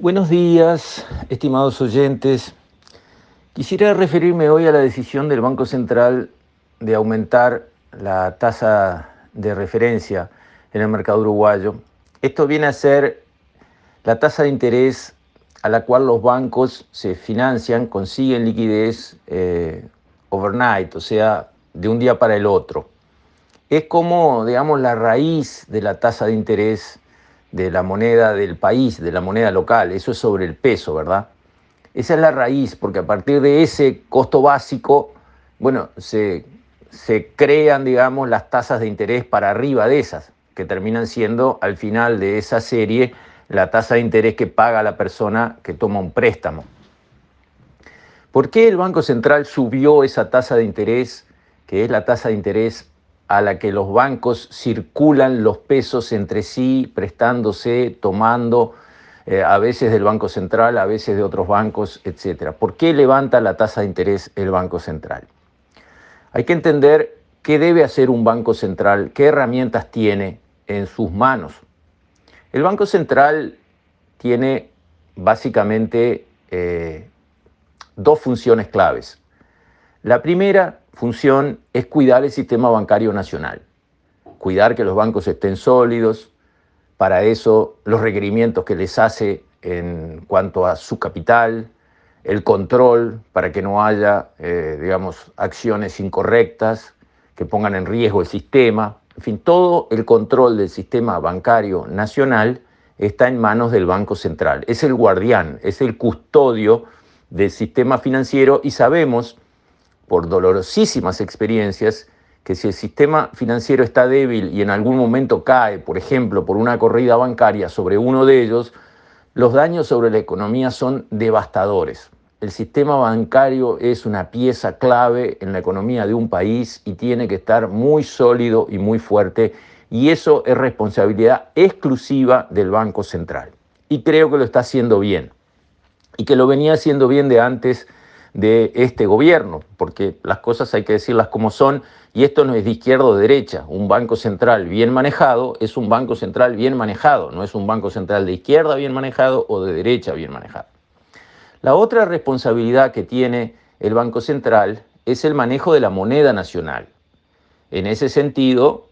Buenos días, estimados oyentes. Quisiera referirme hoy a la decisión del Banco Central de aumentar la tasa de referencia en el mercado uruguayo. Esto viene a ser la tasa de interés a la cual los bancos se financian, consiguen liquidez eh, overnight, o sea, de un día para el otro. Es como, digamos, la raíz de la tasa de interés de la moneda del país, de la moneda local. Eso es sobre el peso, ¿verdad? Esa es la raíz, porque a partir de ese costo básico, bueno, se, se crean, digamos, las tasas de interés para arriba de esas, que terminan siendo al final de esa serie la tasa de interés que paga la persona que toma un préstamo. ¿Por qué el Banco Central subió esa tasa de interés, que es la tasa de interés a la que los bancos circulan los pesos entre sí, prestándose, tomando, eh, a veces del Banco Central, a veces de otros bancos, etc. ¿Por qué levanta la tasa de interés el Banco Central? Hay que entender qué debe hacer un Banco Central, qué herramientas tiene en sus manos. El Banco Central tiene básicamente eh, dos funciones claves. La primera función es cuidar el sistema bancario nacional, cuidar que los bancos estén sólidos, para eso los requerimientos que les hace en cuanto a su capital, el control para que no haya, eh, digamos, acciones incorrectas que pongan en riesgo el sistema. En fin, todo el control del sistema bancario nacional está en manos del Banco Central. Es el guardián, es el custodio del sistema financiero y sabemos por dolorosísimas experiencias, que si el sistema financiero está débil y en algún momento cae, por ejemplo, por una corrida bancaria sobre uno de ellos, los daños sobre la economía son devastadores. El sistema bancario es una pieza clave en la economía de un país y tiene que estar muy sólido y muy fuerte y eso es responsabilidad exclusiva del Banco Central. Y creo que lo está haciendo bien y que lo venía haciendo bien de antes de este gobierno, porque las cosas hay que decirlas como son, y esto no es de izquierda o derecha. Un banco central bien manejado es un banco central bien manejado, no es un banco central de izquierda bien manejado o de derecha bien manejado. La otra responsabilidad que tiene el Banco Central es el manejo de la moneda nacional. En ese sentido,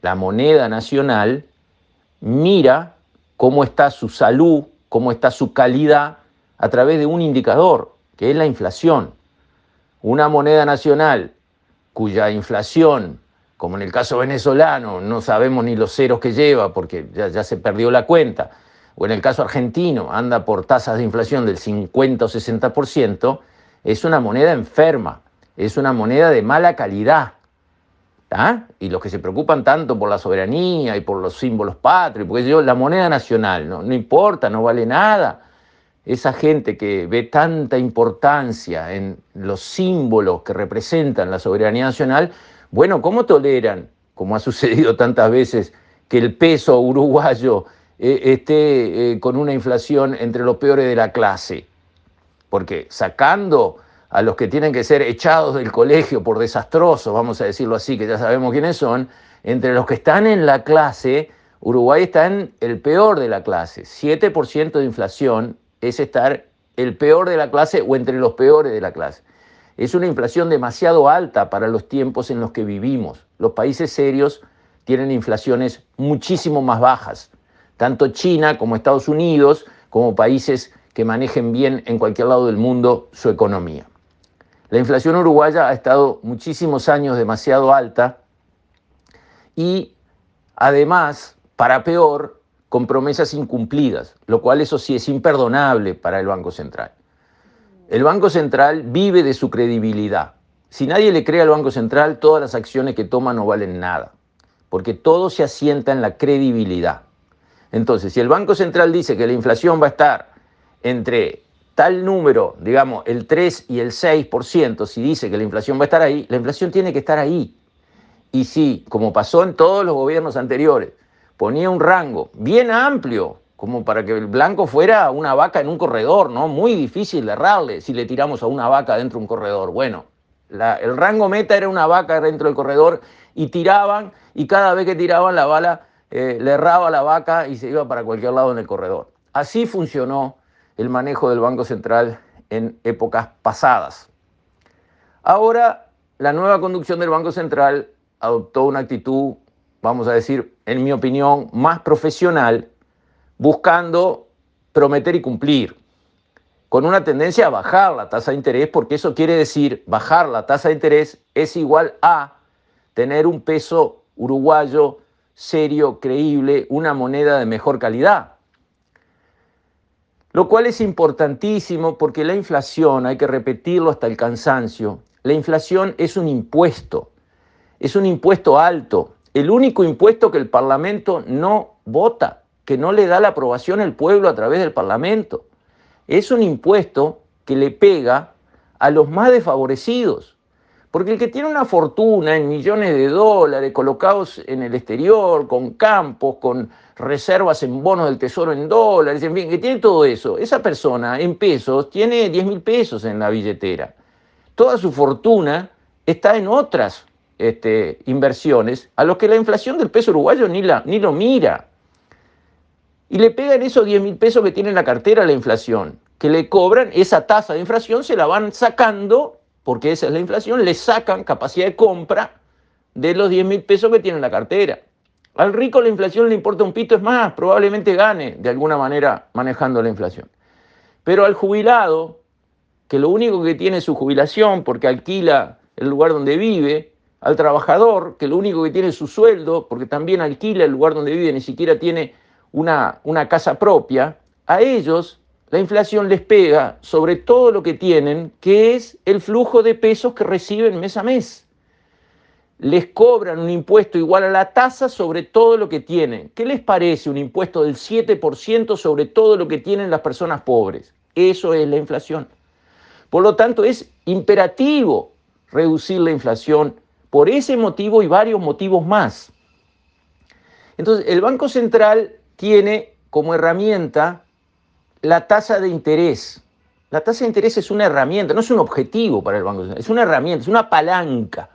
la moneda nacional mira cómo está su salud, cómo está su calidad a través de un indicador, que es la inflación. Una moneda nacional cuya inflación, como en el caso venezolano, no sabemos ni los ceros que lleva porque ya, se perdió la cuenta, o en el caso argentino anda por tasas de inflación del 50 o 60%, es una moneda enferma, es una moneda de mala calidad. Y los que se preocupan tanto por la soberanía y por los símbolos patrios, porque yo, la moneda nacional no, no importa, no vale nada esa gente que ve tanta importancia en los símbolos que representan la soberanía nacional, bueno, ¿cómo toleran, como ha sucedido tantas veces, que el peso uruguayo eh, esté eh, con una inflación entre los peores de la clase? Porque sacando a los que tienen que ser echados del colegio por desastrosos, vamos a decirlo así, que ya sabemos quiénes son, entre los que están en la clase, Uruguay está en el peor de la clase, 7% de inflación es estar el peor de la clase o entre los peores de la clase. Es una inflación demasiado alta para los tiempos en los que vivimos. Los países serios tienen inflaciones muchísimo más bajas, tanto China como Estados Unidos, como países que manejen bien en cualquier lado del mundo su economía. La inflación uruguaya ha estado muchísimos años demasiado alta y además, para peor, con promesas incumplidas, lo cual eso sí es imperdonable para el Banco Central. El Banco Central vive de su credibilidad. Si nadie le cree al Banco Central, todas las acciones que toma no valen nada, porque todo se asienta en la credibilidad. Entonces, si el Banco Central dice que la inflación va a estar entre tal número, digamos, el 3 y el 6%, si dice que la inflación va a estar ahí, la inflación tiene que estar ahí. Y si, como pasó en todos los gobiernos anteriores, ponía un rango bien amplio, como para que el blanco fuera una vaca en un corredor, ¿no? Muy difícil de errarle si le tiramos a una vaca dentro de un corredor. Bueno, el rango meta era una vaca dentro del corredor y tiraban y cada vez que tiraban la bala eh, le erraba la vaca y se iba para cualquier lado en el corredor. Así funcionó el manejo del Banco Central en épocas pasadas. Ahora, la nueva conducción del Banco Central adoptó una actitud, vamos a decir, en mi opinión, más profesional, buscando prometer y cumplir, con una tendencia a bajar la tasa de interés, porque eso quiere decir, bajar la tasa de interés es igual a tener un peso uruguayo serio, creíble, una moneda de mejor calidad. Lo cual es importantísimo porque la inflación, hay que repetirlo hasta el cansancio, la inflación es un impuesto, es un impuesto alto, el único impuesto que el Parlamento no vota, que no le da la aprobación al pueblo a través del Parlamento. Es un impuesto que le pega a los más desfavorecidos. Porque el que tiene una fortuna en millones de dólares colocados en el exterior, con campos, con reservas en bonos del tesoro en dólares, en fin, que tiene todo eso, esa persona en pesos tiene 10 mil pesos en la billetera. Toda su fortuna está en otras este, inversiones a los que la inflación del peso uruguayo ni, la, ni lo mira. Y le pegan esos 10 mil pesos que tiene en la cartera la inflación, que le cobran esa tasa de inflación, se la van sacando porque esa es la inflación, le sacan capacidad de compra de los 10 mil pesos que tiene en la cartera. Al rico la inflación le importa un pito, es más, probablemente gane de alguna manera manejando la inflación. Pero al jubilado, que lo único que tiene es su jubilación porque alquila el lugar donde vive, al trabajador, que lo único que tiene es su sueldo, porque también alquila el lugar donde vive, ni siquiera tiene una, una casa propia, a ellos la inflación les pega sobre todo lo que tienen, que es el flujo de pesos que reciben mes a mes. Les cobran un impuesto igual a la tasa sobre todo lo que tienen. ¿Qué les parece un impuesto del 7% sobre todo lo que tienen las personas pobres? Eso es la inflación. Por lo tanto, es imperativo reducir la inflación por ese motivo y varios motivos más. Entonces, el Banco Central tiene como herramienta la tasa de interés. La tasa de interés es una herramienta, no es un objetivo para el Banco Central, es una herramienta, es una palanca.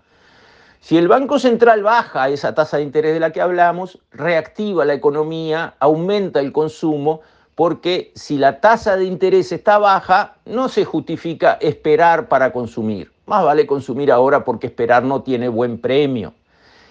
Si el Banco Central baja esa tasa de interés de la que hablamos, reactiva la economía, aumenta el consumo, porque si la tasa de interés está baja, no se justifica esperar para consumir. Más vale consumir ahora porque esperar no tiene buen premio.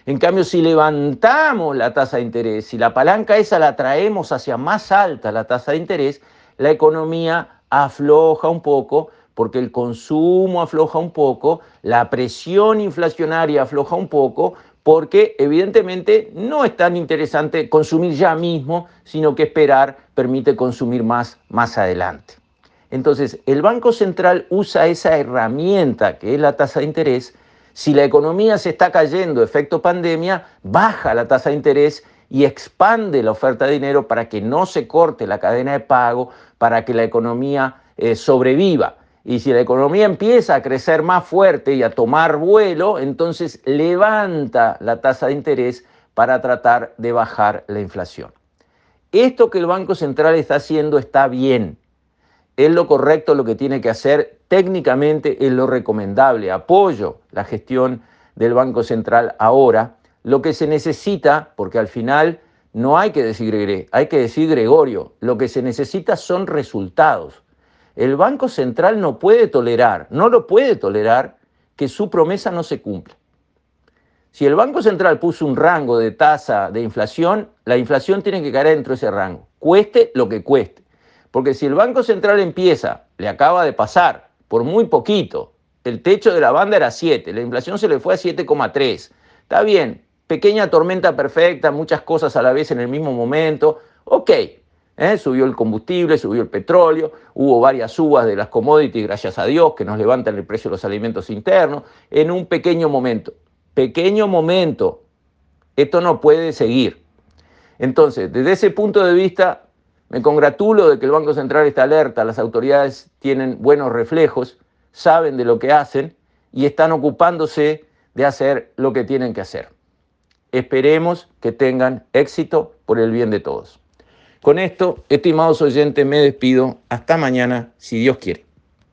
En cambio, si levantamos la tasa de interés, si la palanca esa la traemos hacia más alta la tasa de interés, la economía afloja un poco porque el consumo afloja un poco, la presión inflacionaria afloja un poco, porque evidentemente no es tan interesante consumir ya mismo, sino que esperar permite consumir más más adelante. Entonces, el Banco Central usa esa herramienta que es la tasa de interés. Si la economía se está cayendo, efecto pandemia, baja la tasa de interés y expande la oferta de dinero para que no se corte la cadena de pago, para que la economía eh, sobreviva. Y si la economía empieza a crecer más fuerte y a tomar vuelo, entonces levanta la tasa de interés para tratar de bajar la inflación. Esto que el Banco Central está haciendo está bien. Es lo correcto lo que tiene que hacer. Técnicamente es lo recomendable. Apoyo la gestión del Banco Central ahora lo que se necesita, porque al final no hay que decir hay que decir Gregorio, lo que se necesita son resultados. El Banco Central no puede tolerar, no lo puede tolerar que su promesa no se cumpla. Si el Banco Central puso un rango de tasa de inflación, la inflación tiene que caer dentro de ese rango, cueste lo que cueste. Porque si el Banco Central empieza, le acaba de pasar por muy poquito, el techo de la banda era 7, la inflación se le fue a 7,3. Está bien, pequeña tormenta perfecta, muchas cosas a la vez en el mismo momento. Ok, ¿eh? subió el combustible, subió el petróleo, hubo varias subas de las commodities, gracias a Dios, que nos levantan el precio de los alimentos internos, en un pequeño momento. Pequeño momento. Esto no puede seguir. Entonces, desde ese punto de vista, me congratulo de que el Banco Central está alerta, las autoridades tienen buenos reflejos, saben de lo que hacen y están ocupándose de hacer lo que tienen que hacer. Esperemos que tengan éxito por el bien de todos. Con esto, estimados oyentes, me despido. Hasta mañana, si Dios quiere.